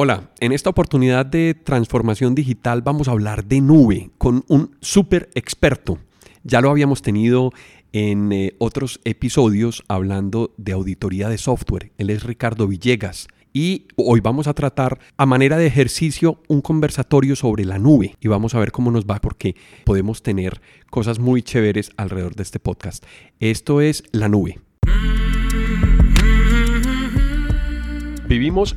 Hola, en esta oportunidad de transformación digital vamos a hablar de nube con un súper experto. Ya lo habíamos tenido en eh, otros episodios hablando de auditoría de software. Él es Ricardo Villegas. Y hoy vamos a tratar a manera de ejercicio un conversatorio sobre la nube y vamos a ver cómo nos va porque podemos tener cosas muy chéveres alrededor de este podcast. Esto es la nube. Vivimos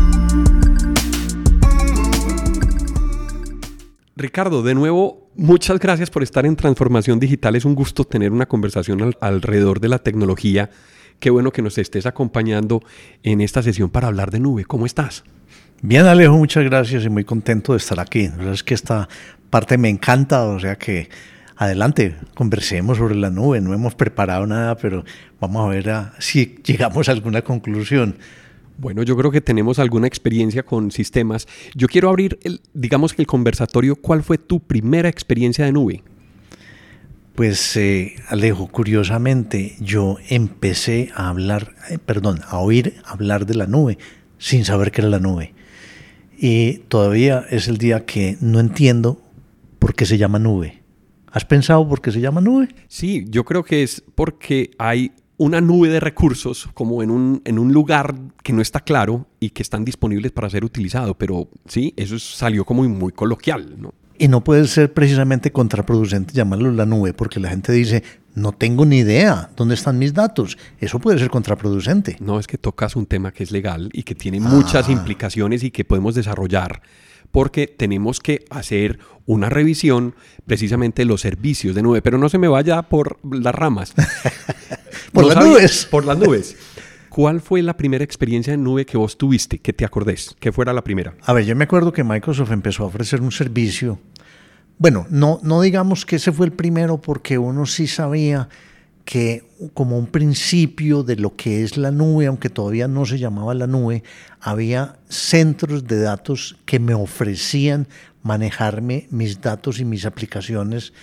Ricardo, de nuevo, muchas gracias por estar en Transformación Digital. Es un gusto tener una conversación alrededor de la tecnología. Qué bueno que nos estés acompañando en esta sesión para hablar de nube. ¿Cómo estás? Bien, Alejo, muchas gracias y muy contento de estar aquí. Verdad es que esta parte me encanta, o sea que adelante, conversemos sobre la nube. No hemos preparado nada, pero vamos a ver si llegamos a alguna conclusión. Bueno, yo creo que tenemos alguna experiencia con sistemas. Yo quiero abrir, el, digamos que el conversatorio, ¿cuál fue tu primera experiencia de nube? Pues eh, Alejo, curiosamente yo empecé a hablar, eh, perdón, a oír hablar de la nube sin saber qué era la nube. Y todavía es el día que no entiendo por qué se llama nube. ¿Has pensado por qué se llama nube? Sí, yo creo que es porque hay una nube de recursos como en un, en un lugar que no está claro y que están disponibles para ser utilizado, pero sí, eso salió como muy coloquial, ¿no? Y no puede ser precisamente contraproducente llamarlo la nube, porque la gente dice, no tengo ni idea dónde están mis datos. Eso puede ser contraproducente. No, es que tocas un tema que es legal y que tiene muchas ah. implicaciones y que podemos desarrollar porque tenemos que hacer una revisión precisamente de los servicios de nube, pero no se me vaya por las ramas. por las nubes. Por las nubes. ¿Cuál fue la primera experiencia en nube que vos tuviste, que te acordés, que fuera la primera? A ver, yo me acuerdo que Microsoft empezó a ofrecer un servicio. Bueno, no, no digamos que ese fue el primero porque uno sí sabía que como un principio de lo que es la nube, aunque todavía no se llamaba la nube, había centros de datos que me ofrecían manejarme mis datos y mis aplicaciones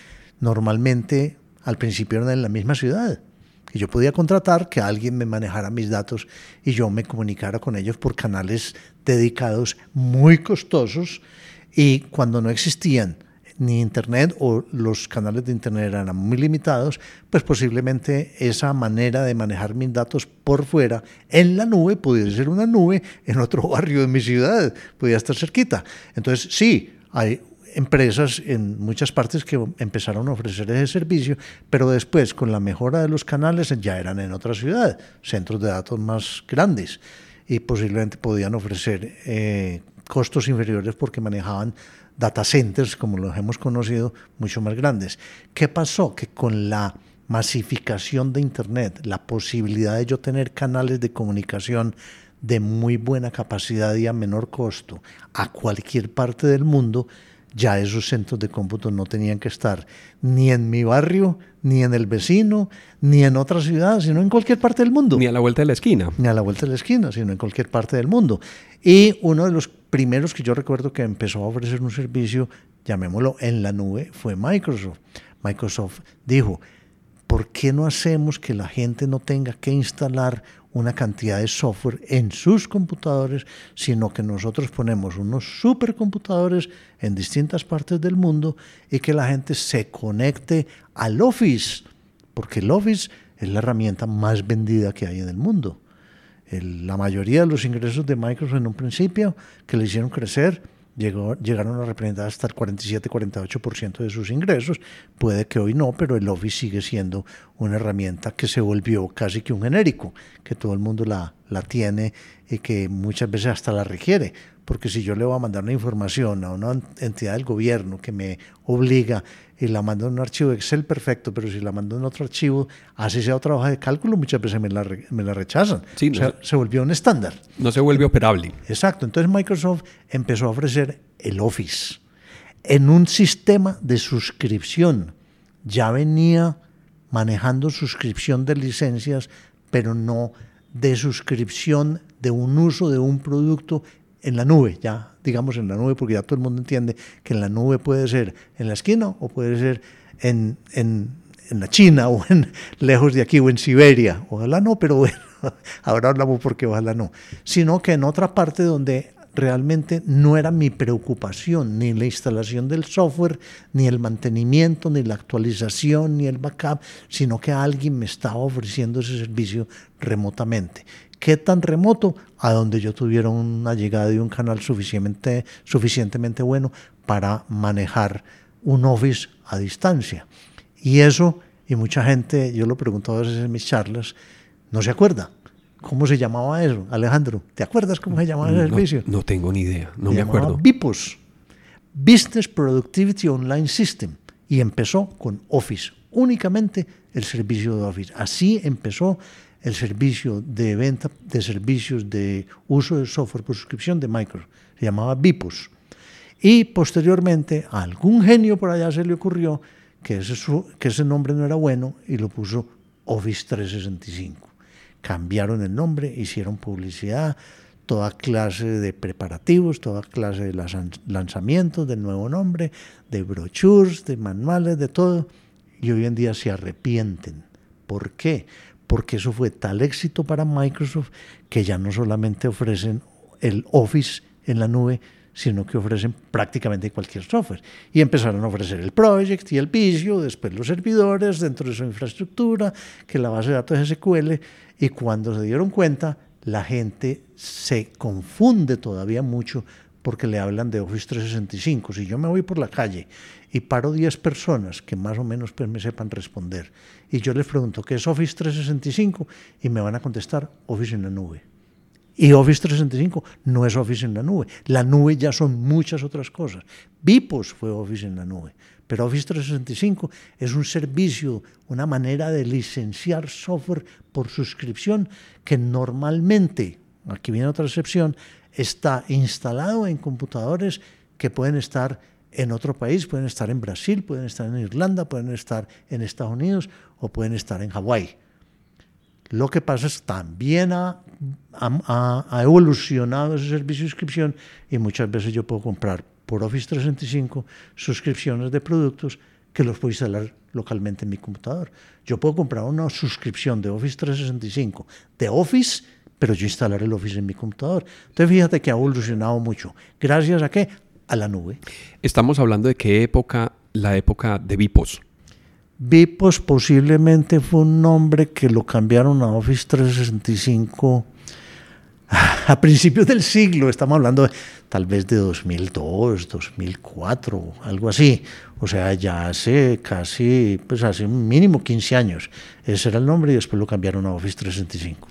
normalmente al principio eran en la misma ciudad. Que yo podía contratar que alguien me manejara mis datos y yo me comunicara con ellos por canales dedicados muy costosos y cuando no existían ni Internet o los canales de Internet eran muy limitados, pues posiblemente esa manera de manejar mis datos por fuera en la nube pudiera ser una nube en otro barrio de mi ciudad, podía estar cerquita. Entonces, sí, hay empresas en muchas partes que empezaron a ofrecer ese servicio, pero después con la mejora de los canales ya eran en otra ciudad, centros de datos más grandes y posiblemente podían ofrecer eh, costos inferiores porque manejaban data centers, como los hemos conocido, mucho más grandes. ¿Qué pasó? Que con la masificación de Internet, la posibilidad de yo tener canales de comunicación de muy buena capacidad y a menor costo a cualquier parte del mundo, ya esos centros de cómputo no tenían que estar ni en mi barrio, ni en el vecino, ni en otra ciudad, sino en cualquier parte del mundo. Ni a la vuelta de la esquina. Ni a la vuelta de la esquina, sino en cualquier parte del mundo. Y uno de los primeros que yo recuerdo que empezó a ofrecer un servicio, llamémoslo en la nube, fue Microsoft. Microsoft dijo, ¿por qué no hacemos que la gente no tenga que instalar una cantidad de software en sus computadores, sino que nosotros ponemos unos supercomputadores en distintas partes del mundo y que la gente se conecte al Office, porque el Office es la herramienta más vendida que hay en el mundo. La mayoría de los ingresos de Microsoft en un principio que le hicieron crecer llegó, llegaron a representar hasta el 47-48% de sus ingresos. Puede que hoy no, pero el Office sigue siendo una herramienta que se volvió casi que un genérico, que todo el mundo la, la tiene y que muchas veces hasta la requiere. Porque si yo le voy a mandar una información a una entidad del gobierno que me obliga y la mando en un archivo Excel, perfecto, pero si la mando en otro archivo, así sea otra hoja de cálculo, muchas veces me la, me la rechazan. o sea, se volvió un estándar. No se vuelve operable. Exacto. Entonces Microsoft empezó a ofrecer el Office. en un sistema de suscripción. Ya venía manejando suscripción de licencias, pero no de suscripción de un uso de un producto en la nube, ya digamos en la nube, porque ya todo el mundo entiende que en la nube puede ser en la esquina o puede ser en, en, en la China o en, lejos de aquí o en Siberia. Ojalá no, pero bueno, ahora hablamos porque ojalá no. Sino que en otra parte donde realmente no era mi preocupación, ni la instalación del software, ni el mantenimiento, ni la actualización, ni el backup, sino que alguien me estaba ofreciendo ese servicio remotamente. ¿Qué tan remoto? A donde yo tuviera una llegada de un canal suficientemente, suficientemente bueno para manejar un Office a distancia. Y eso, y mucha gente, yo lo pregunto a veces en mis charlas, no se acuerda. ¿Cómo se llamaba eso, Alejandro? ¿Te acuerdas cómo se llamaba ese servicio? No tengo ni idea, no me acuerdo. BIPOS, Business Productivity Online System, y empezó con Office, únicamente el servicio de Office. Así empezó el servicio de venta de servicios de uso de software por suscripción de Microsoft. Se llamaba BIPOS. Y posteriormente a algún genio por allá se le ocurrió que ese, que ese nombre no era bueno y lo puso Office 365 cambiaron el nombre, hicieron publicidad, toda clase de preparativos, toda clase de lanzamientos del nuevo nombre, de brochures, de manuales, de todo, y hoy en día se arrepienten. ¿Por qué? Porque eso fue tal éxito para Microsoft que ya no solamente ofrecen el Office en la nube, sino que ofrecen prácticamente cualquier software. Y empezaron a ofrecer el Project y el Visio, después los servidores dentro de su infraestructura, que la base de datos SQL, y cuando se dieron cuenta, la gente se confunde todavía mucho porque le hablan de Office 365. Si yo me voy por la calle y paro 10 personas que más o menos pues, me sepan responder, y yo les pregunto, ¿qué es Office 365? Y me van a contestar, Office en la nube. Y Office 365 no es Office en la nube. La nube ya son muchas otras cosas. Vipos fue Office en la nube. Pero Office 365 es un servicio, una manera de licenciar software por suscripción que normalmente, aquí viene otra excepción, está instalado en computadores que pueden estar en otro país, pueden estar en Brasil, pueden estar en Irlanda, pueden estar en Estados Unidos o pueden estar en Hawái. Lo que pasa es que también ha, ha, evolucionado ese servicio de suscripción y muchas veces yo puedo comprar por Office 365 suscripciones de productos que los puedo instalar localmente en mi computador. Yo puedo comprar una suscripción de Office 365 de Office, pero yo instalar el Office en mi computador. Entonces fíjate que ha evolucionado mucho. ¿Gracias a qué? A la nube. Estamos hablando de qué época, la época de Vipos. Vipos posiblemente fue un nombre que lo cambiaron a Office 365 a principios del siglo, estamos hablando tal vez de 2002, 2004, algo así. O sea, ya hace casi, pues hace un mínimo 15 años. Ese era el nombre y después lo cambiaron a Office 365.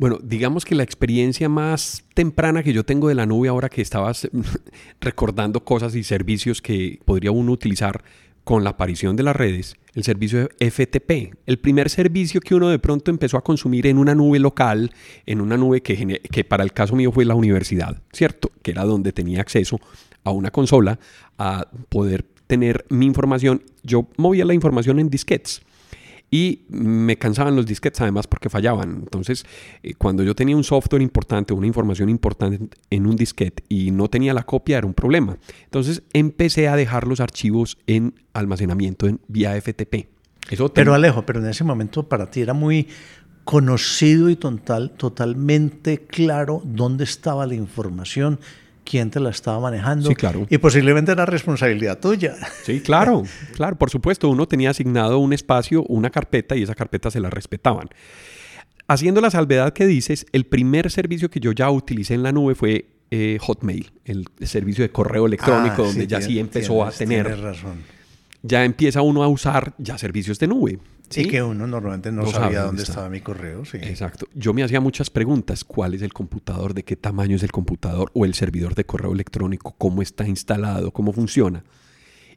Bueno, digamos que la experiencia más temprana que yo tengo de la nube ahora que estabas recordando cosas y servicios que podría uno utilizar con la aparición de las redes, el servicio FTP, el primer servicio que uno de pronto empezó a consumir en una nube local, en una nube que, que para el caso mío fue la universidad, ¿cierto? Que era donde tenía acceso a una consola, a poder tener mi información. Yo movía la información en disquetes y me cansaban los disquetes además porque fallaban. Entonces, eh, cuando yo tenía un software importante, una información importante en un disquete y no tenía la copia, era un problema. Entonces, empecé a dejar los archivos en almacenamiento en, vía FTP. Eso pero Alejo, pero en ese momento para ti era muy conocido y total, totalmente claro dónde estaba la información quién te la estaba manejando. Sí, claro. Y posiblemente era responsabilidad tuya. Sí, claro, claro, por supuesto. Uno tenía asignado un espacio, una carpeta y esa carpeta se la respetaban. Haciendo la salvedad que dices, el primer servicio que yo ya utilicé en la nube fue eh, Hotmail, el servicio de correo electrónico, ah, donde ya sí empezó a tener. razón. Ya empieza uno a usar ya servicios de nube. Sí, que uno normalmente no, sabía dónde, estaba mi correo. Sí. Exacto. Yo me hacía muchas preguntas. ¿Cuál es el computador? ¿De qué tamaño es el computador? ¿O el servidor de correo electrónico? ¿Cómo está instalado? ¿Cómo funciona?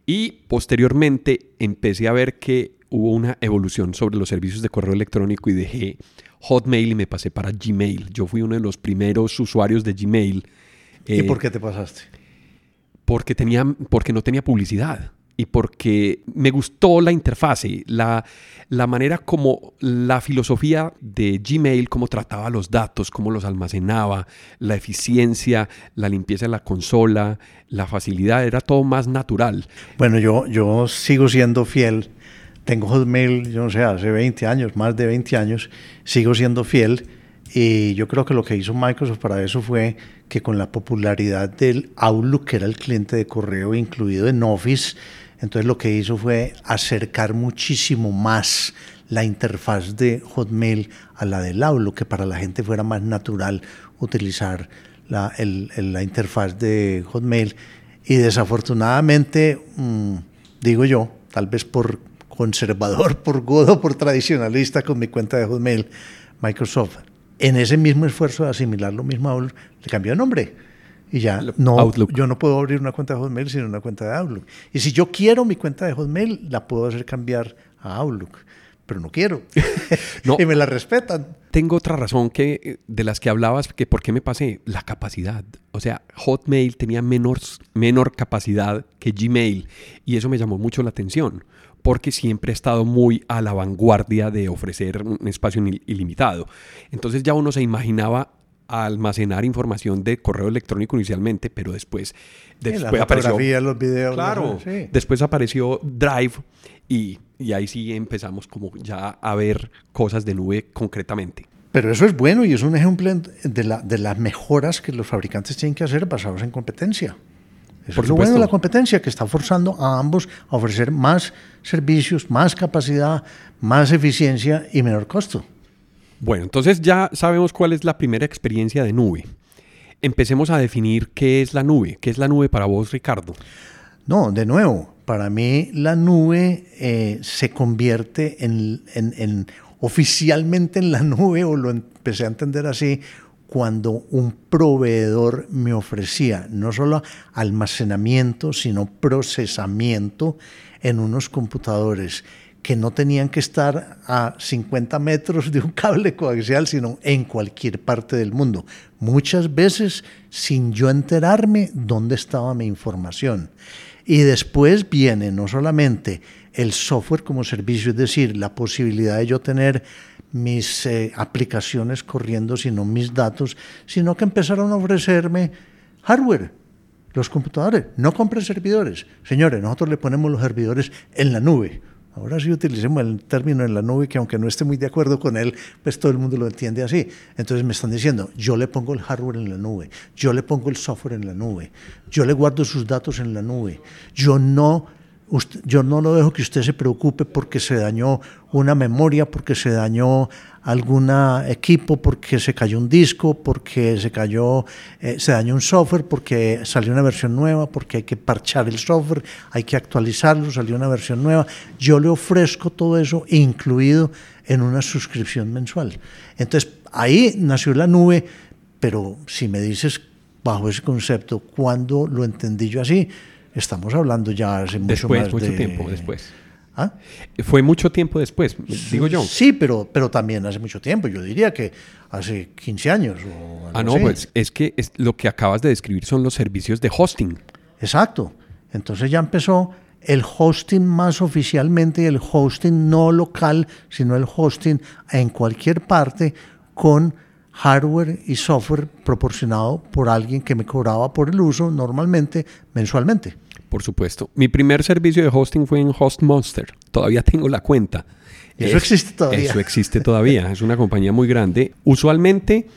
Y posteriormente empecé a ver que hubo una evolución sobre los servicios de correo electrónico y dejé Hotmail y me pasé para Gmail. Yo fui uno de los primeros usuarios de Gmail. ¿Y por qué te pasaste? porque, tenía, porque no tenía publicidad y porque me gustó la interfase, la, la manera como la filosofía de Gmail, cómo trataba los datos, cómo los almacenaba, la eficiencia, la limpieza de la consola, la facilidad, era todo más natural. Bueno, yo, yo sigo siendo fiel. Tengo Hotmail, yo no sé, hace 20 años, más de 20 años, sigo siendo fiel. Y yo creo que lo que hizo Microsoft para eso fue que con la popularidad del Outlook, que era el cliente de correo incluido en Office, entonces lo que hizo fue acercar muchísimo más la interfaz de Hotmail a la del Outlook, que para la gente fuera más natural utilizar la, interfaz de Hotmail. Y desafortunadamente, mm, digo yo, tal vez por conservador, por godo, por tradicionalista con mi cuenta de Hotmail, Microsoft, en ese mismo esfuerzo de asimilar lo mismo a Outlook, le cambió de nombre y ya no, yo no puedo abrir una cuenta de Hotmail sino una cuenta de Outlook. Y si yo quiero mi cuenta de Hotmail, la puedo hacer cambiar a Outlook, pero no quiero. no. y me la respetan. Tengo otra razón que de las que hablabas, que por qué me pasé, la capacidad. O sea, Hotmail tenía menor, menor capacidad que Gmail y eso me llamó mucho la atención porque siempre he estado muy a la vanguardia de ofrecer un espacio ilimitado. Entonces ya uno se imaginaba almacenar información de correo electrónico inicialmente, pero después, después apareció los videos, claro, después apareció Drive y, y, ahí sí empezamos como ya a ver cosas de nube concretamente. Pero eso es bueno y es un ejemplo de, la, de las mejoras que los fabricantes tienen que hacer basados en competencia. Eso Por es lo bueno de la competencia que está forzando a ambos a ofrecer más servicios, más capacidad, más eficiencia y menor costo. Bueno, entonces ya sabemos cuál es la primera experiencia de nube. Empecemos a definir qué es la nube. ¿Qué es la nube para vos, Ricardo? No, de nuevo, para mí la nube eh, se convierte en, en, oficialmente en la nube, o lo empecé a entender así, cuando un proveedor me ofrecía no solo almacenamiento, sino procesamiento en unos computadores que no tenían que estar a 50 metros de un cable coaxial, sino en cualquier parte del mundo. Muchas veces sin yo enterarme dónde estaba mi información. Y después viene no solamente el software como servicio, es decir, la posibilidad de yo tener mis eh, aplicaciones corriendo, sino mis datos, sino que empezaron a ofrecerme hardware, los computadores. No compren servidores. Señores, nosotros le ponemos los servidores en la nube Ahora sí utilicemos el término en la nube, que aunque no esté muy de acuerdo con él, pues todo el mundo lo entiende así. Entonces me están diciendo, yo le pongo el hardware en la nube, yo le pongo el software en la nube, yo le guardo sus datos en la nube, yo no yo no lo dejo que usted se preocupe porque se dañó una memoria, porque se dañó algún equipo, porque se cayó un disco, porque se cayó, eh, se dañó un software, porque salió una versión nueva, porque hay que parchar el software, hay que actualizarlo, salió una versión nueva. Yo le ofrezco todo eso incluido en una suscripción mensual. Entonces, ahí nació la nube, pero si me dices bajo ese concepto, ¿cuándo lo entendí yo así? Estamos hablando ya hace mucho después, mucho tiempo después. ¿Ah? Fue mucho tiempo después, digo yo. Sí, pero, pero también hace mucho tiempo. Yo diría que hace 15 años. ah, no, pues es que es, lo que acabas de describir son los servicios de hosting. Exacto. Entonces ya empezó el hosting más oficialmente el hosting no local, sino el hosting en cualquier parte con hardware y software proporcionado por alguien que me cobraba por el uso normalmente mensualmente por supuesto. Mi primer servicio de hosting fue en HostMonster. Todavía tengo la cuenta. Eso existe todavía. Eso existe todavía. es una compañía muy grande. Usualmente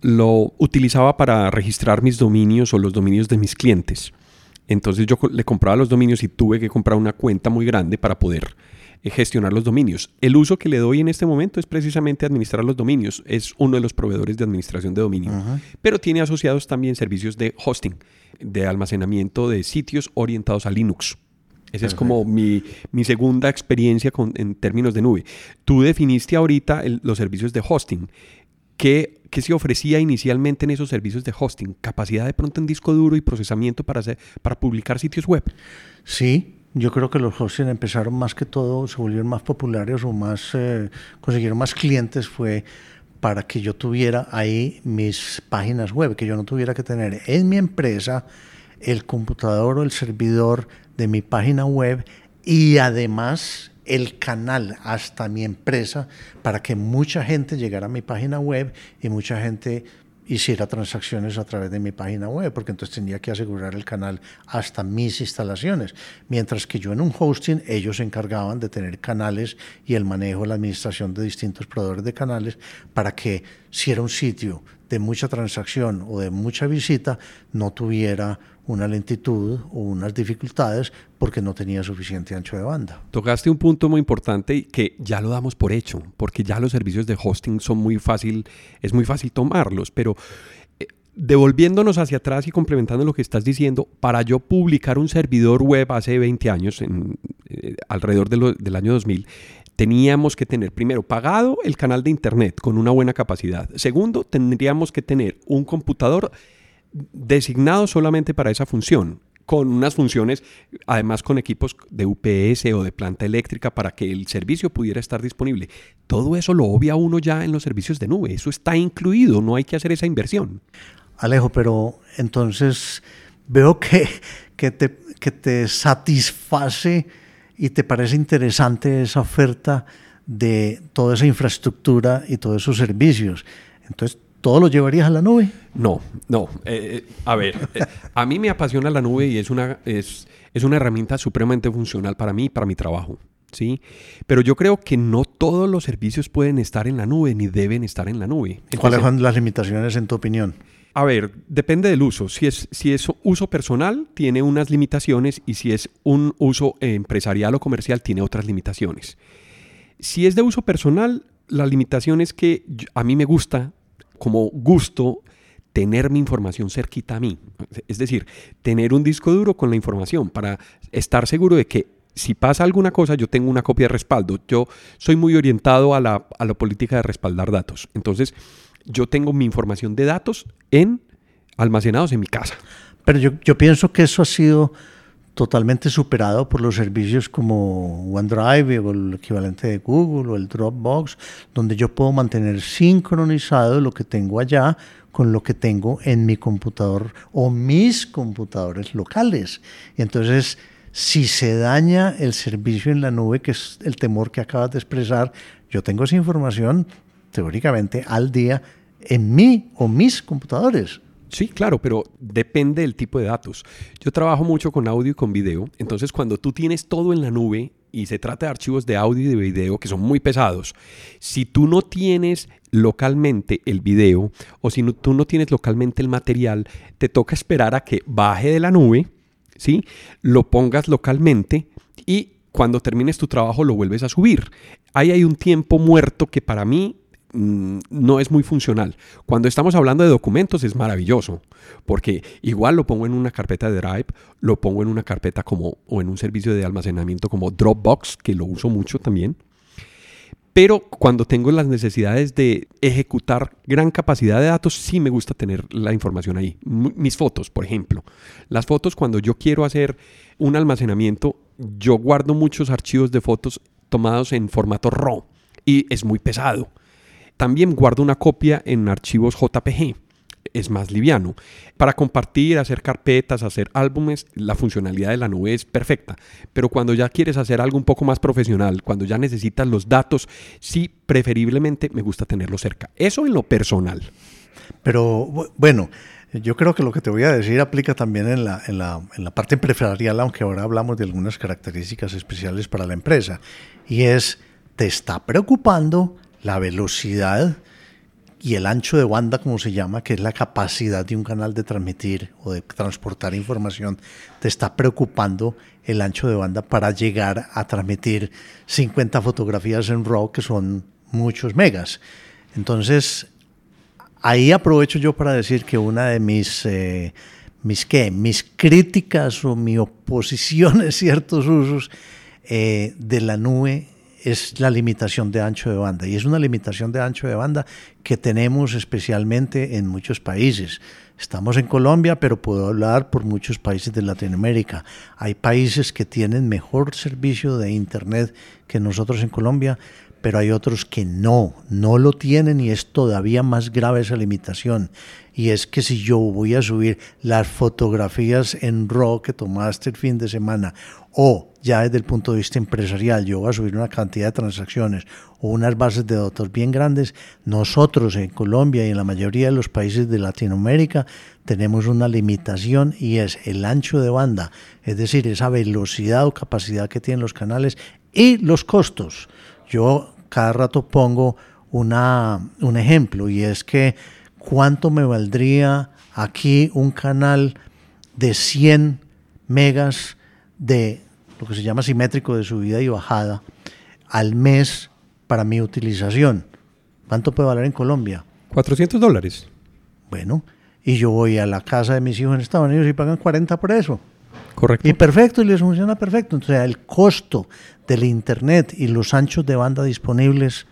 lo utilizaba para registrar mis dominios o los dominios de mis clientes. Entonces yo le compraba los dominios y tuve que comprar una cuenta muy grande para poder gestionar los dominios. El uso que le doy en este momento es precisamente administrar los dominios. Es uno de los proveedores de administración de dominio. Pero tiene asociados también servicios de hosting de almacenamiento de sitios orientados a Linux. Esa es como mi, segunda experiencia en términos de nube. Tú definiste ahorita los servicios de hosting. ¿Qué, ¿Qué, se ofrecía inicialmente en esos servicios de hosting? ¿Capacidad de pronto en disco duro y procesamiento para, hacer, para publicar sitios web? Sí, yo creo que los hosting empezaron más que todo, se volvieron más populares o más, eh, consiguieron más clientes, fue para que yo tuviera ahí mis páginas web, que yo no tuviera que tener en mi empresa el computador o el servidor de mi página web y además el canal hasta mi empresa para que mucha gente llegara a mi página web y mucha gente hiciera transacciones a través de mi página web, porque entonces tenía que asegurar el canal hasta mis instalaciones. Mientras que yo en un hosting, ellos se encargaban de tener canales y el manejo, la administración de distintos proveedores de canales para que si era un sitio de mucha transacción o de mucha visita, no tuviera una lentitud o unas dificultades porque no tenía suficiente ancho de banda. Tocaste un punto muy importante que ya lo damos por hecho, porque ya los servicios de hosting son muy fácil, es muy fácil tomarlos, pero eh, devolviéndonos hacia atrás y complementando lo que estás diciendo, para yo publicar un servidor web hace 20 años, eh, alrededor del año 2000, teníamos que tener primero pagado el canal de internet con una buena capacidad. Segundo, tendríamos que tener un computador designado solamente para esa función, con unas funciones, además con equipos de UPS o de planta eléctrica para que el servicio pudiera estar disponible. Todo eso lo obvia uno ya en los servicios de nube, eso está incluido, no hay que hacer esa inversión. Alejo, pero entonces veo que, que, te, que te satisface y te parece interesante esa oferta de toda esa infraestructura y todos esos servicios. Entonces, ¿todo lo llevarías a la nube? No, no. Eh, eh, a ver, eh, a mí me apasiona la nube y es una, es, es una herramienta supremamente funcional para mí y para mi trabajo. ¿sí? Pero yo creo que no todos los servicios pueden estar en la nube ni deben estar en la nube. ¿Cuáles son las limitaciones en tu opinión? A ver, depende del uso. Si es, si es uso personal, tiene unas limitaciones y si es un uso empresarial o comercial, tiene otras limitaciones. Si es de uso personal, la limitación es que a mí me gusta, como gusto, tener mi información cerquita a mí. Es decir, tener un disco duro con la información para estar seguro de que si pasa alguna cosa, yo tengo una copia de respaldo. Yo soy muy orientado a la, a la política de respaldar datos. Entonces, yo tengo mi información de datos en almacenados en mi casa. Pero yo, yo pienso que eso ha sido totalmente superado por los servicios como OneDrive o el equivalente de Google o el Dropbox, donde yo puedo mantener sincronizado lo que tengo allá con lo que tengo en mi computador o mis computadores locales. Y entonces, si se daña el servicio en la nube, que es el temor que acabas de expresar, yo tengo esa información teóricamente al día en mí o mis computadores. Sí, claro, pero depende del tipo de datos. Yo trabajo mucho con audio y con video, entonces cuando tú tienes todo en la nube y se trata de archivos de audio y de video que son muy pesados, si tú no tienes localmente el video o si tú no tienes localmente el material, te toca esperar a que baje de la nube, ¿sí? Lo pongas localmente y cuando termines tu trabajo lo vuelves a subir. Ahí hay un tiempo muerto que para mí Mm, no es muy funcional. Cuando estamos hablando de documentos es maravilloso, porque igual lo pongo en una carpeta de Drive, lo pongo en una carpeta como o en un servicio de almacenamiento como Dropbox, que lo uso mucho también. Pero cuando tengo las necesidades de ejecutar gran capacidad de datos, sí me gusta tener la información ahí. mis fotos, por ejemplo. Las fotos, cuando yo quiero hacer un almacenamiento, yo guardo muchos archivos de fotos tomados en formato RAW y es muy pesado. También guardo una copia en archivos JPG. Es más liviano. Para compartir, hacer carpetas, hacer álbumes, la funcionalidad de la nube es perfecta. Pero cuando ya quieres hacer algo un poco más profesional, cuando ya necesitas los datos, sí, preferiblemente me gusta tenerlo cerca. Eso en lo personal. Pero bueno, yo creo que lo que te voy a decir aplica también en la, en la, en la parte empresarial, aunque ahora hablamos de algunas características especiales para la empresa. Y es, te está preocupando la velocidad y el ancho de banda, como se llama, que es la capacidad de un canal de transmitir o de transportar información, te está preocupando el ancho de banda para llegar a transmitir 50 fotografías en RAW, que son muchos megas. Entonces, ahí aprovecho yo para decir que una de mis, eh, mis, ¿qué? mis críticas o mi oposición a ciertos usos eh, de la nube es la limitación de ancho de banda. Y es una limitación de ancho de banda que tenemos especialmente en muchos países. Estamos en Colombia, pero puedo hablar por muchos países de Latinoamérica. Hay países que tienen mejor servicio de Internet que nosotros en Colombia, pero hay otros que no, no lo tienen y es todavía más grave esa limitación. Y es que si yo voy a subir las fotografías en RAW que tomaste el fin de semana o ya desde el punto de vista empresarial, yo voy a subir una cantidad de transacciones o unas bases de datos bien grandes, nosotros en Colombia y en la mayoría de los países de Latinoamérica tenemos una limitación y es el ancho de banda, es decir, esa velocidad o capacidad que tienen los canales y los costos. Yo cada rato pongo una, un ejemplo y es que cuánto me valdría aquí un canal de 100 megas de lo que se llama simétrico de subida y bajada, al mes para mi utilización. ¿Cuánto puede valer en Colombia? 400 dólares. Bueno, y yo voy a la casa de mis hijos en Estados Unidos y pagan 40 por eso. Correcto. Y perfecto, y les funciona perfecto. Entonces, el costo del Internet y los anchos de banda disponibles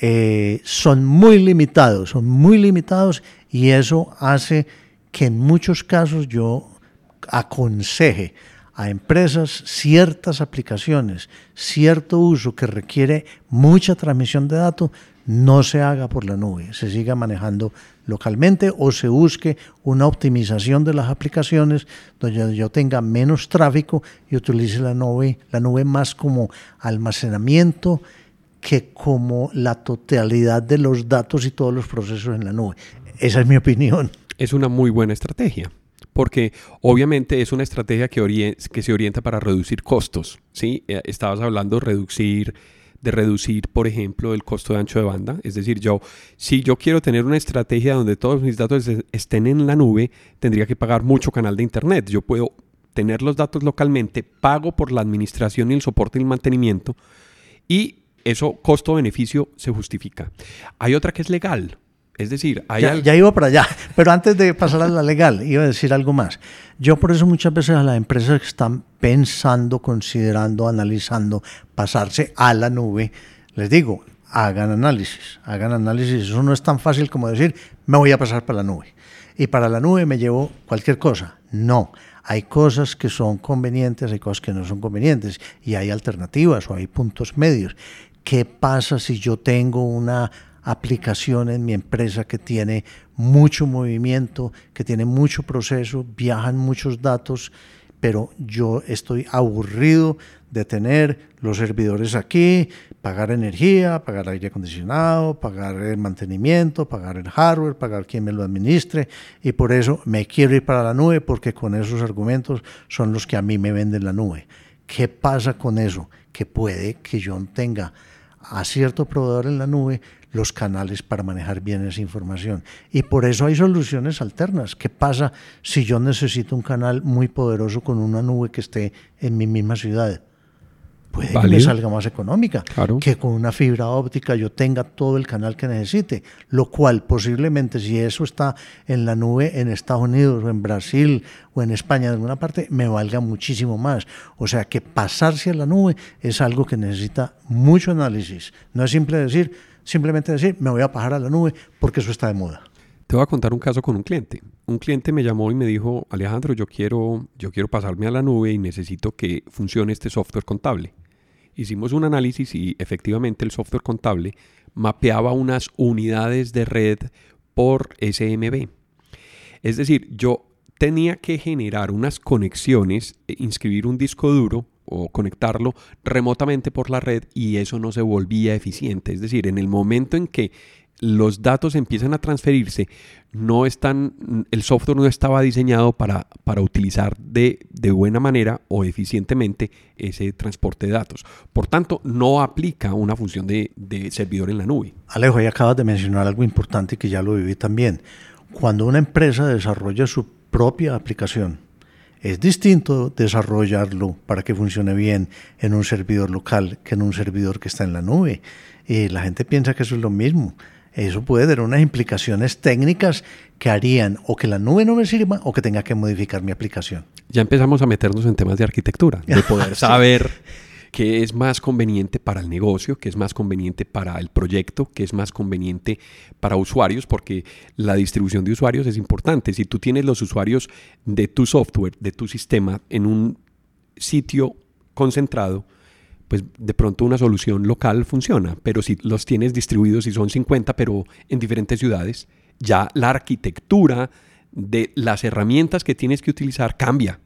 eh, son muy limitados, son muy limitados y eso hace que en muchos casos yo aconseje a empresas ciertas aplicaciones, cierto uso que requiere mucha transmisión de datos, no se haga por la nube, se siga manejando localmente o se busque una optimización de las aplicaciones donde yo tenga menos tráfico y utilice la nube, la nube más como almacenamiento que como la totalidad de los datos y todos los procesos en la nube. Esa es mi opinión. Es una muy buena estrategia porque obviamente es una estrategia que, que se orienta para reducir costos. ¿sí? Eh, estabas hablando de reducir, de reducir, por ejemplo, el costo de ancho de banda. Es decir, yo, si yo quiero tener una estrategia donde todos mis datos estén en la nube, tendría que pagar mucho canal de Internet. Yo puedo tener los datos localmente, pago por la administración y el soporte y el mantenimiento, y eso costo-beneficio se justifica. Hay otra que es legal. Es decir, ya, iba para allá, pero antes de pasar a la legal, iba a decir algo más. Yo por eso muchas veces a las empresas que están pensando, considerando, analizando pasarse a la nube, les digo, hagan análisis, hagan análisis. Eso no es tan fácil como decir, me voy a pasar para la nube. Y para la nube me llevo cualquier cosa. No, hay cosas que son convenientes, hay cosas que no son convenientes y hay alternativas o hay puntos medios. ¿Qué pasa si yo tengo una aplicación en mi empresa que tiene mucho movimiento, que tiene mucho proceso, viajan muchos datos, pero yo estoy aburrido de tener los servidores aquí, pagar energía, pagar aire acondicionado, pagar el mantenimiento, pagar el hardware, pagar quien me lo administre y por eso me quiero ir para la nube porque con esos argumentos son los que a mí me venden la nube. ¿Qué pasa con eso? Que puede que yo tenga a cierto proveedor en la nube los canales para manejar bien esa información. Y por eso hay soluciones alternas. ¿Qué pasa si yo necesito un canal muy poderoso con una nube que esté en mi misma ciudad? Puede que me salga más económica, que con una fibra óptica yo tenga todo el canal que necesite, lo cual posiblemente si eso está en la nube en Estados Unidos o en Brasil o en España de alguna parte, me valga muchísimo más. O sea que pasarse a la nube es algo que necesita mucho análisis. No es simple decir, simplemente decir, me voy a pasar a la nube porque eso está de moda. Te voy a contar un caso con un cliente. Un cliente me llamó y me dijo, Alejandro, yo quiero, yo quiero pasarme a la nube y necesito que funcione este software contable. Hicimos un análisis y efectivamente el software contable mapeaba unas unidades de red por SMB. Es decir, yo tenía que generar unas conexiones, e inscribir un disco duro o conectarlo remotamente por la red y eso no se volvía eficiente. Es decir, en el momento en que los datos empiezan a transferirse, no están, el software no estaba diseñado para, para utilizar de, buena manera o eficientemente ese transporte de datos. Por tanto, no aplica una función de, de servidor en la nube. Alejo, ahí acabas de mencionar algo importante que ya lo viví también. Cuando una empresa desarrolla su propia aplicación, es distinto desarrollarlo para que funcione bien en un servidor local que en un servidor que está en la nube. Y la gente piensa que eso es lo mismo. Eso puede tener unas implicaciones técnicas que harían o que la nube no me sirva o que tenga que modificar mi aplicación. Ya empezamos a meternos en temas de arquitectura, de poder saber qué es más conveniente para el negocio, qué es más conveniente para el proyecto, qué es más conveniente para usuarios, porque la distribución de usuarios es importante. Si tú tienes los usuarios de tu software, de tu sistema, en un sitio concentrado, pues de pronto una solución local funciona, pero si los tienes distribuidos y son 50, pero en diferentes ciudades, ya la arquitectura de las herramientas que tienes que utilizar cambia.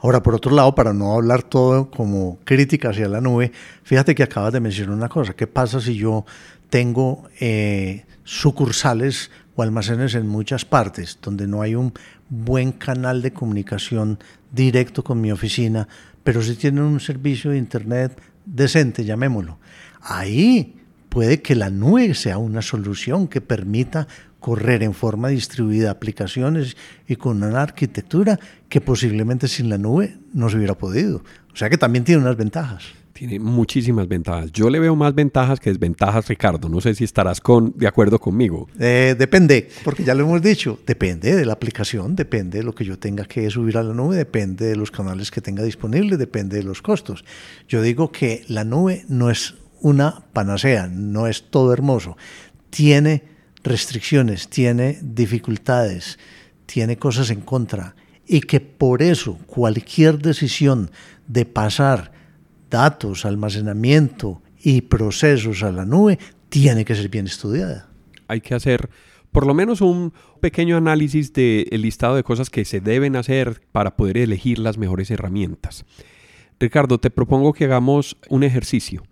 Ahora, por otro lado, para no hablar todo como crítica hacia la nube, fíjate que acabas de mencionar una cosa. ¿Qué pasa si yo tengo eh, sucursales o almacenes en muchas partes donde no hay un buen canal de comunicación directo con mi oficina, pero si tienen un servicio de Internet decente, llamémoslo? Ahí puede que la nube sea una solución que permita correr en forma distribuida aplicaciones y con una arquitectura que posiblemente sin la nube no se hubiera podido. O sea que también tiene unas ventajas. Tiene muchísimas ventajas. Yo le veo más ventajas que desventajas, Ricardo. No sé si estarás con, de acuerdo conmigo. Eh, depende, porque ya lo hemos dicho, depende de la aplicación, depende de lo que yo tenga que subir a la nube, depende de los canales que tenga disponibles, depende de los costos. Yo digo que la nube no es una panacea, no es todo hermoso. Tiene restricciones, tiene dificultades, tiene cosas en contra y que por eso cualquier decisión de pasar datos, almacenamiento y procesos a la nube tiene que ser bien estudiada. Hay que hacer por lo menos un pequeño análisis del listado de cosas que se deben hacer para poder elegir las mejores herramientas. Ricardo, te propongo que hagamos un ejercicio.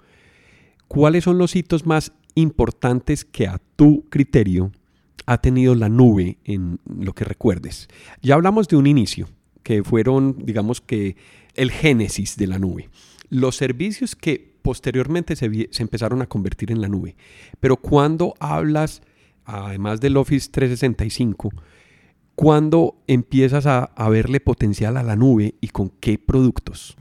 ¿Cuáles son los hitos más importantes que a tu criterio ha tenido la nube en lo que recuerdes. Ya hablamos de un inicio, que fueron, digamos que, el génesis de la nube. Los servicios que posteriormente se, empezaron a convertir en la nube. Pero cuando hablas, además del Office 365, ¿cuándo empiezas a verle potencial a la nube y con qué productos?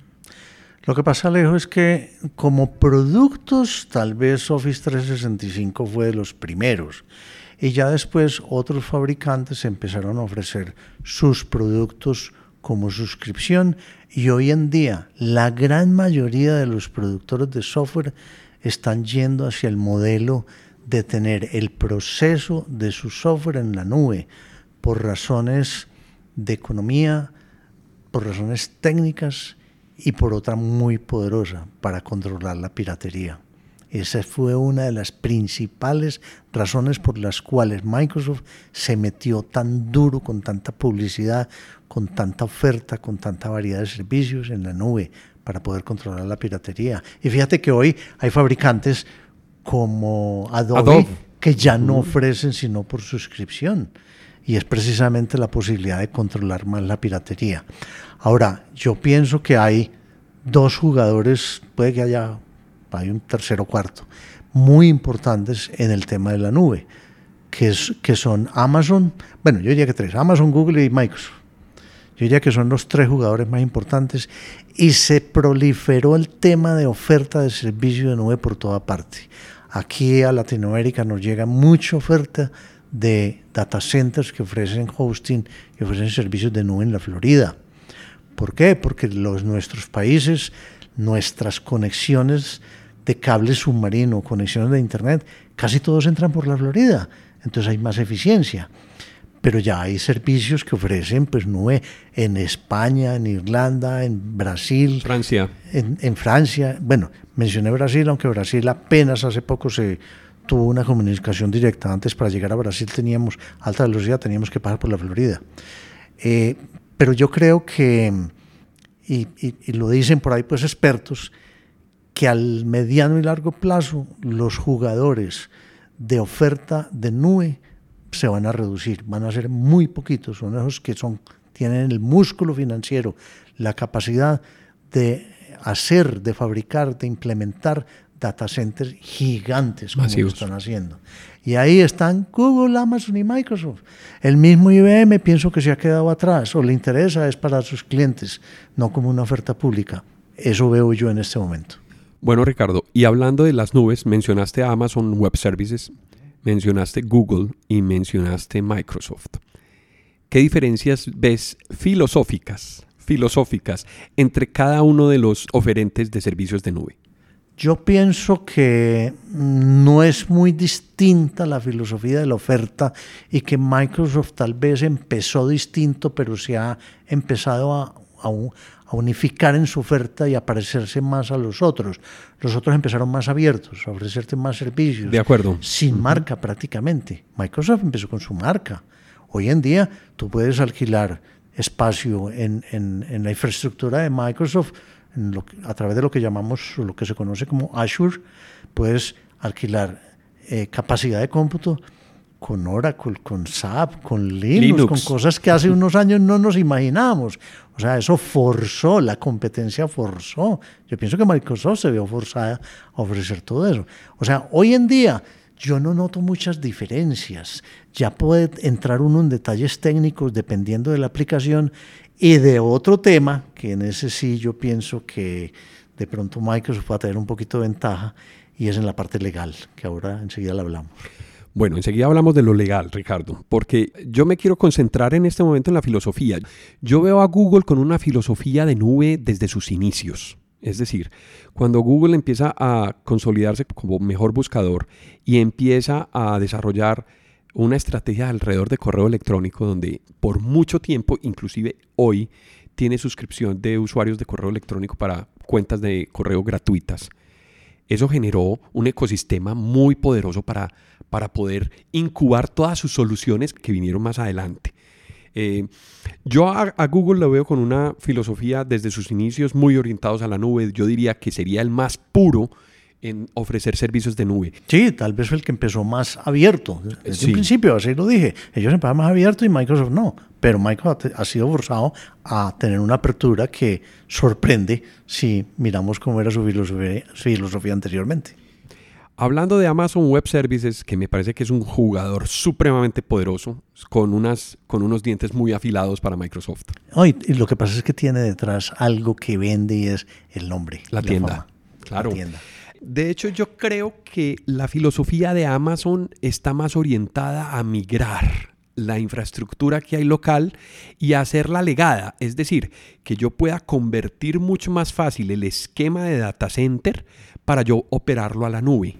Lo que pasa, Alejo, es que como productos, tal vez Office 365 fue de los primeros. Y ya después otros fabricantes empezaron a ofrecer sus productos como suscripción y hoy en día la gran mayoría de los productores de software están yendo hacia el modelo de tener el proceso de su software en la nube por razones de economía, por razones técnicas y por otra muy poderosa para controlar la piratería. Esa fue una de las principales razones por las cuales Microsoft se metió tan duro con tanta publicidad, con tanta oferta, con tanta variedad de servicios en la nube para poder controlar la piratería. Y fíjate que hoy hay fabricantes como Adobe, que ya no ofrecen sino por suscripción. Y es precisamente la posibilidad de controlar más la piratería. Ahora, yo pienso que hay dos jugadores, puede que haya hay un tercero o cuarto, muy importantes en el tema de la nube, que, es, que son Amazon, bueno, yo diría que tres, Amazon, Google y Microsoft. Yo diría que son los tres jugadores más importantes y se proliferó el tema de oferta de servicio de nube por toda parte. Aquí a Latinoamérica nos llega mucha oferta de data centers que ofrecen hosting y ofrecen servicios de nube en la Florida. ¿Por qué? Porque los, nuestros países, nuestras conexiones de cable submarino, conexiones de Internet, casi todos entran por la Florida. Entonces hay más eficiencia. Pero ya hay servicios que ofrecen pues nube en España, en Irlanda, en Brasil. Francia. En, en Francia. Bueno, mencioné Brasil, aunque Brasil apenas hace poco se tuvo una comunicación directa. Antes para llegar a Brasil teníamos alta velocidad, teníamos que pasar por la Florida. Eh, pero yo creo que, y, lo dicen por ahí pues expertos, que al mediano y largo plazo los jugadores de oferta de nube se van a reducir, van a ser muy poquitos, son esos que son, tienen el músculo financiero, la capacidad de hacer, de fabricar, de implementar data centers gigantes como lo están haciendo. Y ahí están Google, Amazon y Microsoft. El mismo IBM pienso que se ha quedado atrás o le interesa es para sus clientes, no como una oferta pública. Eso veo yo en este momento. Bueno, Ricardo, y hablando de las nubes, mencionaste Amazon Web Services, mencionaste Google y mencionaste Microsoft. ¿Qué diferencias ves filosóficas, filosóficas entre cada uno de los oferentes de servicios de nube? Yo pienso que no es muy distinta la filosofía de la oferta y que Microsoft tal vez empezó distinto, pero se ha empezado a, a unificar en su oferta y a parecerse más a los otros. Los otros empezaron más abiertos, a ofrecerte más servicios. De acuerdo. Sin marca prácticamente. Microsoft empezó con su marca. Hoy en día tú puedes alquilar espacio en, en, la infraestructura de Microsoft a través de lo que llamamos, lo que se conoce como Azure, puedes alquilar eh, capacidad de cómputo con Oracle, con SAP, con Linux, con cosas que hace unos años no nos imaginábamos. O sea, eso forzó, la competencia forzó. Yo pienso que Microsoft se vio forzada a ofrecer todo eso. O sea, hoy en día yo no noto muchas diferencias. Ya puede entrar uno en detalles técnicos dependiendo de la aplicación y de otro tema, que en ese sí yo pienso que de pronto Microsoft va a tener un poquito de ventaja, y es en la parte legal, que ahora enseguida la hablamos. Bueno, enseguida hablamos de lo legal, Ricardo, porque yo me quiero concentrar en este momento en la filosofía. Yo veo a Google con una filosofía de nube desde sus inicios. Es decir, cuando Google empieza a consolidarse como mejor buscador y empieza a desarrollar una estrategia alrededor de correo electrónico donde por mucho tiempo, inclusive hoy, tiene suscripción de usuarios de correo electrónico para cuentas de correo gratuitas. Eso generó un ecosistema muy poderoso para, para poder incubar todas sus soluciones que vinieron más adelante. Eh, yo a, a, Google lo veo con una filosofía desde sus inicios muy orientados a la nube. Yo diría que sería el más puro en ofrecer servicios de nube. Sí, tal vez fue el que empezó más abierto. Desde un principio, así lo dije. Ellos empezaron más abierto y Microsoft no. Pero Microsoft ha sido forzado a tener una apertura que sorprende si miramos cómo era su filosofía, anteriormente. Hablando de Amazon Web Services, que me parece que es un jugador supremamente poderoso, con, unas, con unos dientes muy afilados para Microsoft. y lo que pasa es que tiene detrás algo que vende y es el nombre. La, tienda. Claro. La tienda. De hecho, yo creo que la filosofía de Amazon está más orientada a migrar la infraestructura que hay local y hacerla legada, es decir, que yo pueda convertir mucho más fácil el esquema de data center para yo operarlo a la nube,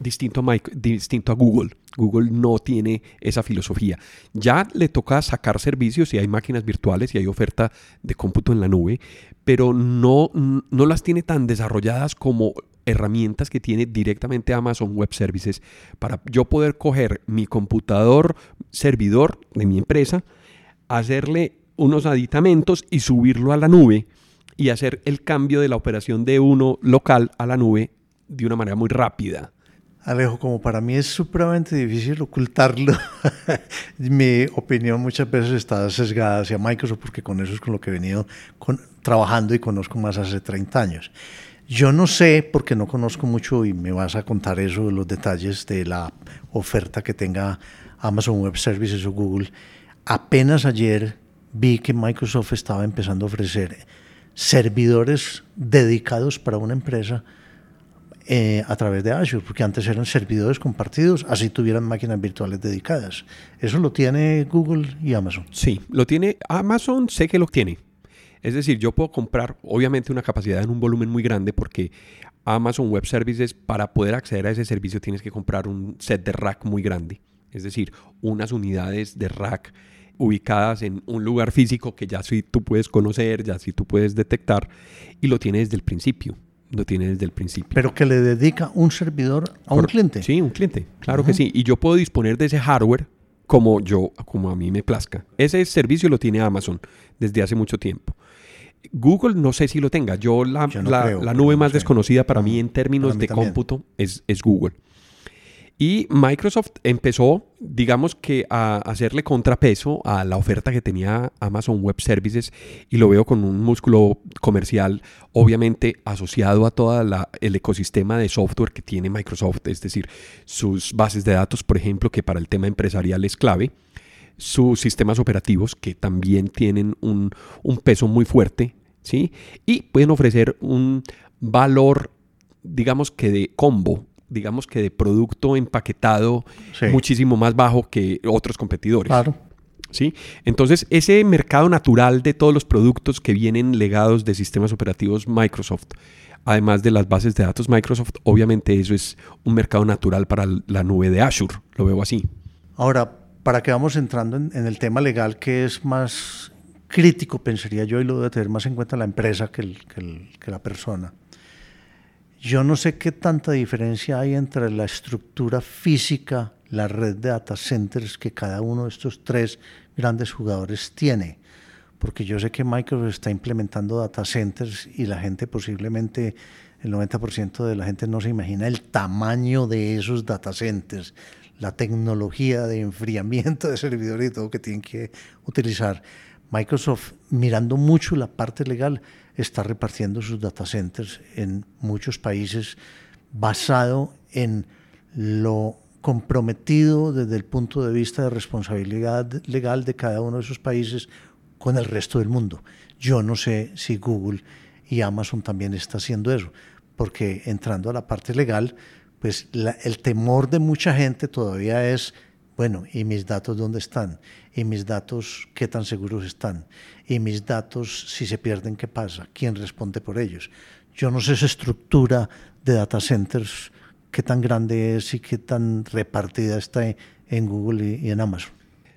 distinto, a distinto a Google. Google no tiene esa filosofía. Ya le toca sacar servicios y hay máquinas virtuales y hay oferta de cómputo en la nube, pero no, no las tiene tan desarrolladas como herramientas que tiene directamente Amazon Web Services para yo poder coger mi computador servidor de mi empresa, hacerle unos aditamentos y subirlo a la nube y hacer el cambio de la operación de uno local a la nube de una manera muy rápida. Alejo, como para mí es supremamente difícil ocultarlo, mi opinión muchas veces está sesgada hacia Microsoft porque con eso es con lo que he venido trabajando y conozco más hace 30 años. Yo no sé, porque no conozco mucho y me vas a contar eso, los detalles de la oferta que tenga Amazon Web Services o Google. Apenas ayer vi que Microsoft estaba empezando a ofrecer servidores dedicados para una empresa eh, a través de Azure, porque antes eran servidores compartidos, así tuvieran máquinas virtuales dedicadas. ¿Eso lo tiene Google y Amazon? Sí, lo tiene Amazon, sé que lo tiene. Es decir, yo puedo comprar obviamente una capacidad en un volumen muy grande porque Amazon Web Services, para poder acceder a ese servicio tienes que comprar un set de rack muy grande. Es decir, unas unidades de rack ubicadas en un lugar físico que ya sí tú puedes conocer, ya sí tú puedes detectar y lo tiene desde el principio. Lo tiene desde el principio. Pero que le dedica un servidor a un cliente. Sí, un cliente. Claro que sí. Y yo puedo disponer de ese hardware como yo, como a mí me plazca. Ese servicio lo tiene Amazon desde hace mucho tiempo. Google no sé si lo tenga. Yo la, la, nube más desconocida para mí en términos de cómputo es, es, Google. Y Microsoft empezó, digamos que a hacerle contrapeso a la oferta que tenía Amazon Web Services y lo veo con un músculo comercial obviamente asociado a todo el ecosistema de software que tiene Microsoft, es decir, sus bases de datos, por ejemplo, que para el tema empresarial es clave sus sistemas operativos que también tienen un, peso muy fuerte, ¿sí? Y pueden ofrecer un valor, digamos que de combo, digamos que de producto empaquetado muchísimo más bajo que otros competidores. Claro. ¿Sí? Entonces, ese mercado natural de todos los productos que vienen legados de sistemas operativos Microsoft, además de las bases de datos Microsoft, obviamente eso es un mercado natural para la nube de Azure, lo veo así. Ahora, para que vamos entrando en, el tema legal que es más crítico, pensaría yo, y lo debe tener más en cuenta la empresa que, que la persona. Yo no sé qué tanta diferencia hay entre la estructura física, la red de data centers que cada uno de estos tres grandes jugadores tiene. Porque yo sé que Microsoft está implementando data centers y la gente posiblemente, el 90% de la gente no se imagina el tamaño de esos data centers, la tecnología de enfriamiento de servidores y todo que tienen que utilizar. Microsoft, mirando mucho la parte legal, está repartiendo sus data centers en muchos países basado en lo comprometido desde el punto de vista de responsabilidad legal de cada uno de esos países con el resto del mundo. Yo no sé si Google y Amazon también está haciendo eso, porque entrando a la parte legal, pues el temor de mucha gente todavía es, bueno, ¿y mis datos dónde están? ¿Y mis datos qué tan seguros están? ¿Y mis datos si se pierden qué pasa? ¿Quién responde por ellos? Yo no sé esa estructura de data centers qué tan grande es y qué tan repartida está en Google y, en Amazon.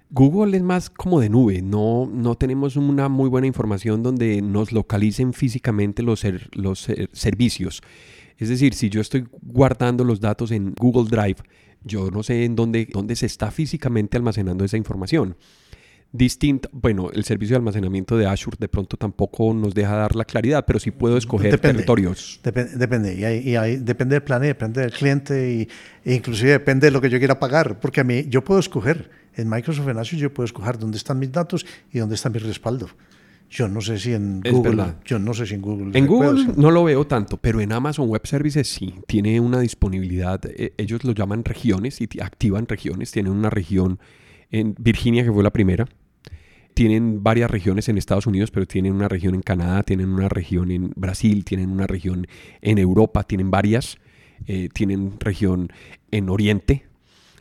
Google es más como de nube, no, no tenemos una muy buena información donde nos localicen físicamente los, los servicios. Es decir, si yo estoy guardando los datos en Google Drive, yo no sé en dónde, dónde se está físicamente almacenando esa información distinta. Bueno, el servicio de almacenamiento de Azure de pronto tampoco nos deja dar la claridad, pero sí puedo escoger territorios. depende, y, hay, depende del plan, y depende del cliente, y, e inclusive depende de lo que yo quiera pagar, porque a mí yo puedo escoger, en Microsoft en Azure yo puedo escoger dónde están mis datos y dónde está mi respaldo. Yo no sé si en Google. Yo no sé si en Google. En Google no lo veo tanto, pero en Amazon Web Services sí. Tiene una disponibilidad. Eh, ellos lo llaman regiones y activan regiones. Tienen una región en Virginia que fue la primera tienen varias regiones en Estados Unidos, pero tienen una región en Canadá, tienen una región en Brasil, tienen una región en Europa, tienen varias, eh, tienen región en Oriente.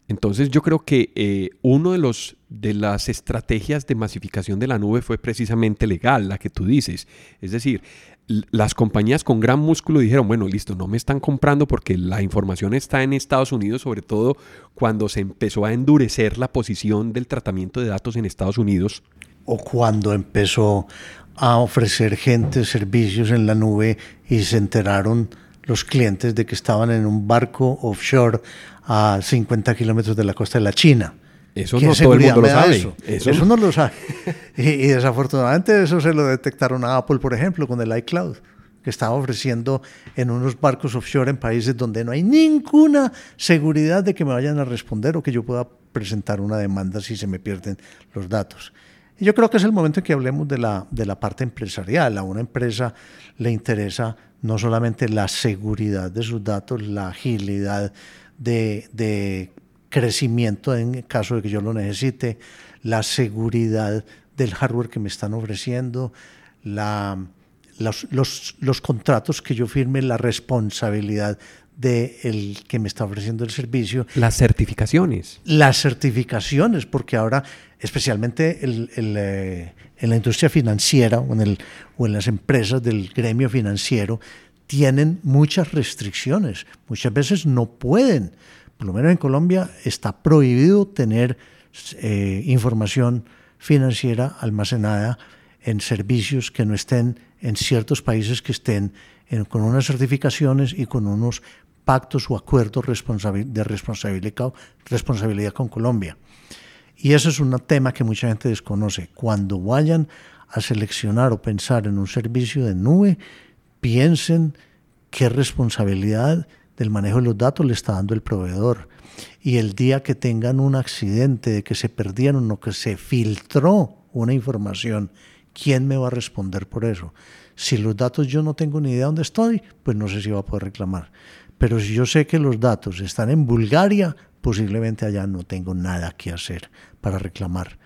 Entonces yo creo que eh, uno de los de las estrategias de masificación de la nube fue precisamente legal, la que tú dices. Es decir, las compañías con gran músculo dijeron, bueno, listo, no me están comprando porque la información está en Estados Unidos, sobre todo cuando se empezó a endurecer la posición del tratamiento de datos en Estados Unidos o cuando empezó a ofrecer gente servicios en la nube y se enteraron los clientes de que estaban en un barco offshore a 50 kilómetros de la costa de la China. Eso no todo el mundo lo sabe. Eso? no lo sabe. Y, y, desafortunadamente eso se lo detectaron a Apple, por ejemplo, con el iCloud, que estaba ofreciendo en unos barcos offshore en países donde no hay ninguna seguridad de que me vayan a responder o que yo pueda presentar una demanda si se me pierden los datos. Yo creo que es el momento en que hablemos de la, de la parte empresarial. A una empresa le interesa no solamente la seguridad de sus datos, la agilidad de, de crecimiento en caso de que yo lo necesite, la seguridad del hardware que me están ofreciendo, la, los, los, los, contratos que yo firme, la responsabilidad del el que me está ofreciendo el servicio. Las certificaciones. Las certificaciones, porque ahora, especialmente el, el, eh, en la industria financiera o en, el, o en las empresas del gremio financiero, tienen muchas restricciones. Muchas veces no pueden. Por lo menos en Colombia está prohibido tener eh, información financiera almacenada en servicios que no estén en ciertos países que estén con unas certificaciones y con unos pactos o acuerdos de responsabilidad, responsabilidad con Colombia. Y eso es un tema que mucha gente desconoce. Cuando vayan a seleccionar o pensar en un servicio de nube, piensen qué responsabilidad del manejo de los datos le está dando el proveedor. Y el día que tengan un accidente de que se perdieron o que se filtró una información, ¿quién me va a responder por eso? Si los datos yo no tengo ni idea dónde estoy, pues no sé si va a poder reclamar. Pero si yo sé que los datos están en Bulgaria, posiblemente allá no tengo nada que hacer para reclamar.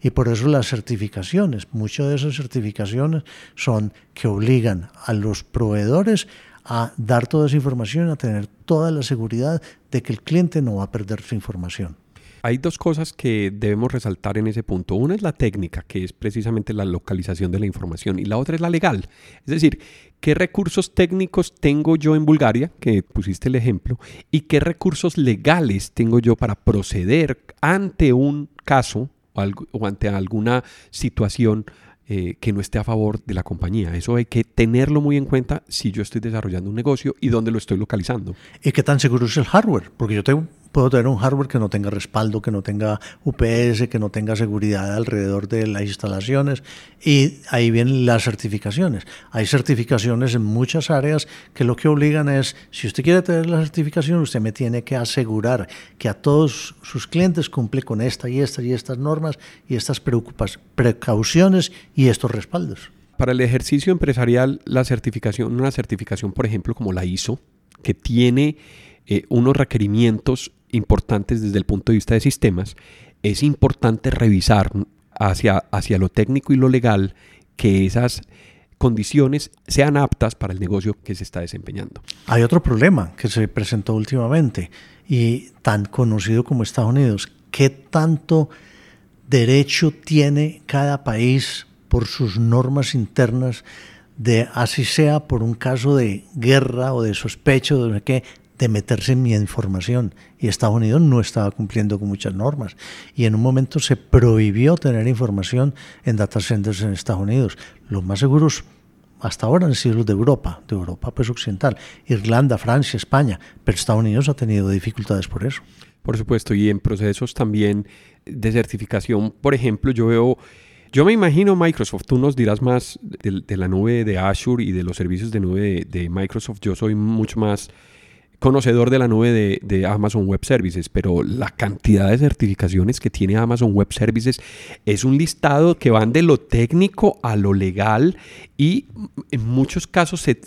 Y por eso las certificaciones, muchas de esas certificaciones son que obligan a los proveedores a dar toda esa información, a tener toda la seguridad de que el cliente no va a perder su información. Hay dos cosas que debemos resaltar en ese punto. Una es la técnica, que es precisamente la localización de la información, y la otra es la legal. Es decir, qué recursos técnicos tengo yo en Bulgaria, que pusiste el ejemplo, y qué recursos legales tengo yo para proceder ante un caso o, ante alguna situación eh, que no esté a favor de la compañía. Eso hay que tenerlo muy en cuenta si yo estoy desarrollando un negocio y dónde lo estoy localizando. ¿Y qué tan seguro es el hardware? Porque yo tengo puedo tener un hardware que no tenga respaldo, que no tenga UPS, que no tenga seguridad alrededor de las instalaciones y ahí vienen las certificaciones. Hay certificaciones en muchas áreas que lo que obligan es, si usted quiere tener la certificación, usted me tiene que asegurar que a todos sus clientes cumple con esta y esta y estas normas y estas precauciones y estos respaldos. Para el ejercicio empresarial, la certificación, una certificación, por ejemplo, como la ISO, que tiene eh, unos requerimientos importantes desde el punto de vista de sistemas, es importante revisar hacia, hacia lo técnico y lo legal que esas condiciones sean aptas para el negocio que se está desempeñando. Hay otro problema que se presentó últimamente y tan conocido como Estados Unidos. ¿Qué tanto derecho tiene cada país por sus normas internas de, así sea por un caso de guerra o de sospecho de que de meterse en mi información y Estados Unidos no estaba cumpliendo con muchas normas y en un momento se prohibió tener información en data centers en Estados Unidos. Los más seguros hasta ahora han sido los de Europa, de Europa pues occidental, Irlanda, Francia, España, pero Estados Unidos ha tenido dificultades por eso. Por supuesto, y en procesos también de certificación, por ejemplo, yo veo yo me imagino Microsoft, tú nos dirás más de, la nube de Azure y de los servicios de nube de, Microsoft. Yo soy mucho más conocedor de la nube de, Amazon Web Services, pero la cantidad de certificaciones que tiene Amazon Web Services es un listado que van de lo técnico a lo legal y en muchos casos se,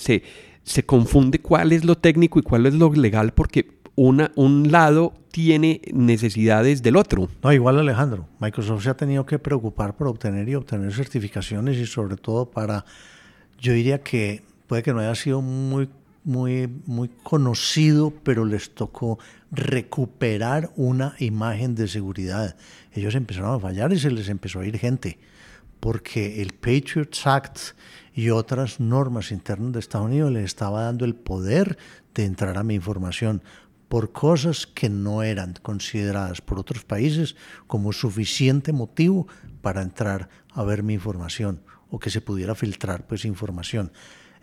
se, confunde cuál es lo técnico y cuál es lo legal porque una, un lado tiene necesidades del otro. No, igual Alejandro, Microsoft se ha tenido que preocupar por obtener y obtener certificaciones y sobre todo para, yo diría que puede que no haya sido muy muy, muy conocido, pero les tocó recuperar una imagen de seguridad. Ellos empezaron a fallar y se les empezó a ir gente, porque el Patriots Act y otras normas internas de Estados Unidos les estaba dando el poder de entrar a mi información por cosas que no eran consideradas por otros países como suficiente motivo para entrar a ver mi información o que se pudiera filtrar pues información.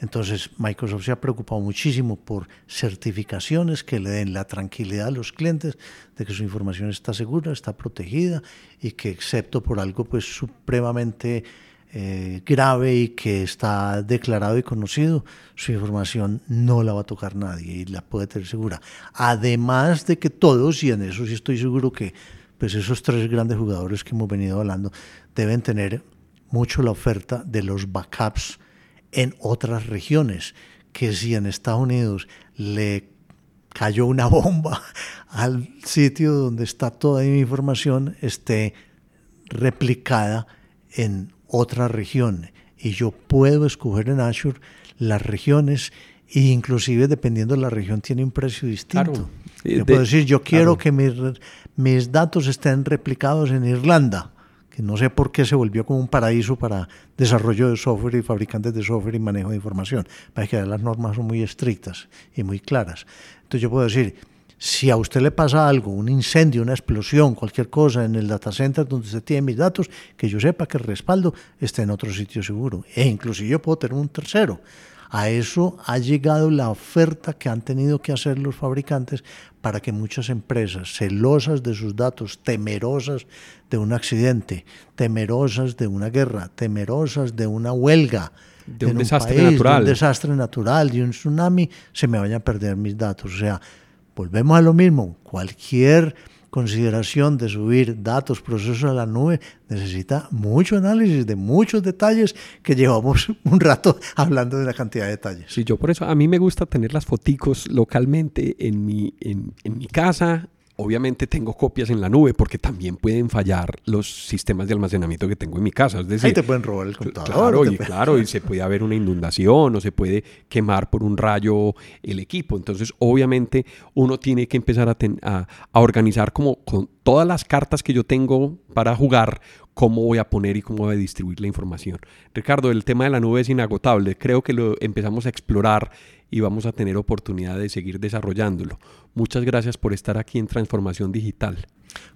Entonces Microsoft se ha preocupado muchísimo por certificaciones que le den la tranquilidad a los clientes de que su información está segura, está protegida y que excepto por algo pues supremamente eh, grave y que está declarado y conocido, su información no la va a tocar nadie y la puede tener segura. Además de que todos, y en eso sí estoy seguro que pues esos tres grandes jugadores que hemos venido hablando deben tener mucho la oferta de los backups en otras regiones, que si en Estados Unidos le cayó una bomba al sitio donde está toda mi información, esté replicada en otra región. Y yo puedo escoger en Azure las regiones e inclusive dependiendo de la región tiene un precio distinto. Yo puedo decir, yo quiero que mis, mis datos estén replicados en Irlanda que no sé por qué se volvió como un paraíso para desarrollo de software y fabricantes de software y manejo de información. Parece que las normas son muy estrictas y muy claras. Entonces yo puedo decir, si a usted le pasa algo, un incendio, una explosión, cualquier cosa en el data center donde usted tiene mis datos, que yo sepa que el respaldo está en otro sitio seguro. E inclusive yo puedo tener un tercero. A eso ha llegado la oferta que han tenido que hacer los fabricantes para que muchas empresas celosas de sus datos, temerosas de un accidente, temerosas de una guerra, temerosas de una huelga, de un, desastre natural. De un desastre natural, de un tsunami, se me vayan a perder mis datos. O sea, volvemos a lo mismo. Cualquier consideración de subir datos, procesos a la nube, necesita mucho análisis de muchos detalles que llevamos un rato hablando de una cantidad de detalles. Sí, yo por eso a mí me gusta tener las foticos localmente en mi, en, en mi casa, obviamente tengo copias en la nube porque también pueden fallar los sistemas de almacenamiento que tengo en mi casa. Es decir, Ahí te pueden robar el computador. Claro, y, claro, y se puede haber una inundación o se puede quemar por un rayo el equipo. Entonces, obviamente, uno tiene que empezar a, ten- a- a organizar como con todas las cartas que yo tengo para jugar, cómo voy a poner y cómo voy a distribuir la información. Ricardo, el tema de la nube es inagotable. Creo que lo empezamos a explorar y vamos a tener oportunidad de seguir desarrollándolo. Muchas gracias por estar aquí en Transformación Digital.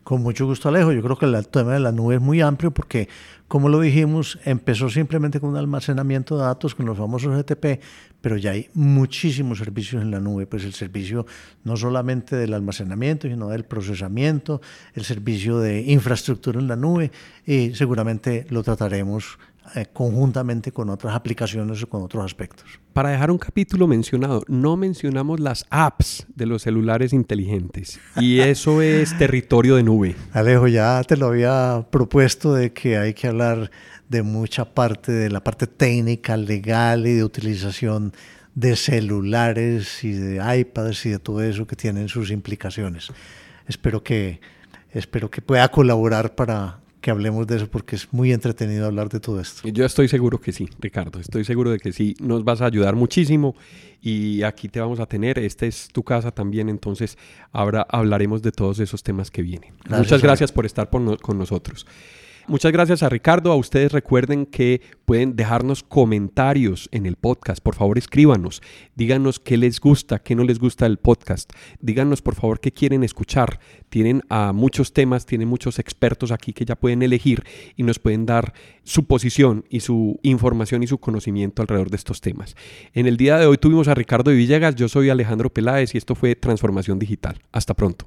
Con mucho gusto, Alejo. Yo creo que el tema de la nube es muy amplio porque, como lo dijimos, empezó simplemente con un almacenamiento de datos con los famosos GTP, pero ya hay muchísimos servicios en la nube. Pues el servicio no solamente del almacenamiento, sino del procesamiento, el servicio de infraestructura en la nube y seguramente lo trataremos conjuntamente con otras aplicaciones o con otros aspectos. Para dejar un capítulo mencionado, no mencionamos las apps de los celulares inteligentes. Y eso es territorio de nube. Alejo, ya te lo había propuesto de que hay que hablar de mucha parte, de la parte técnica, legal y de utilización de celulares y de iPads y de todo eso que tienen sus implicaciones. Espero que, espero que pueda colaborar para que hablemos de eso porque es muy entretenido hablar de todo esto. Yo estoy seguro que sí, Ricardo. Estoy seguro de que sí. Nos vas a ayudar muchísimo y aquí te vamos a tener. Esta es tu casa también, entonces ahora hablaremos de todos esos temas que vienen. Gracias, Muchas gracias por estar por no- con nosotros. Muchas gracias a Ricardo. A ustedes recuerden que pueden dejarnos comentarios en el podcast. Por favor, escríbanos. Díganos qué les gusta, qué no les gusta del podcast. Díganos, por favor, qué quieren escuchar. Tienen a muchos temas, tienen muchos expertos aquí que ya pueden elegir y nos pueden dar su posición y su información y su conocimiento alrededor de estos temas. En el día de hoy tuvimos a Ricardo Villegas. Yo soy Alejandro Peláez y esto fue Transformación Digital. Hasta pronto.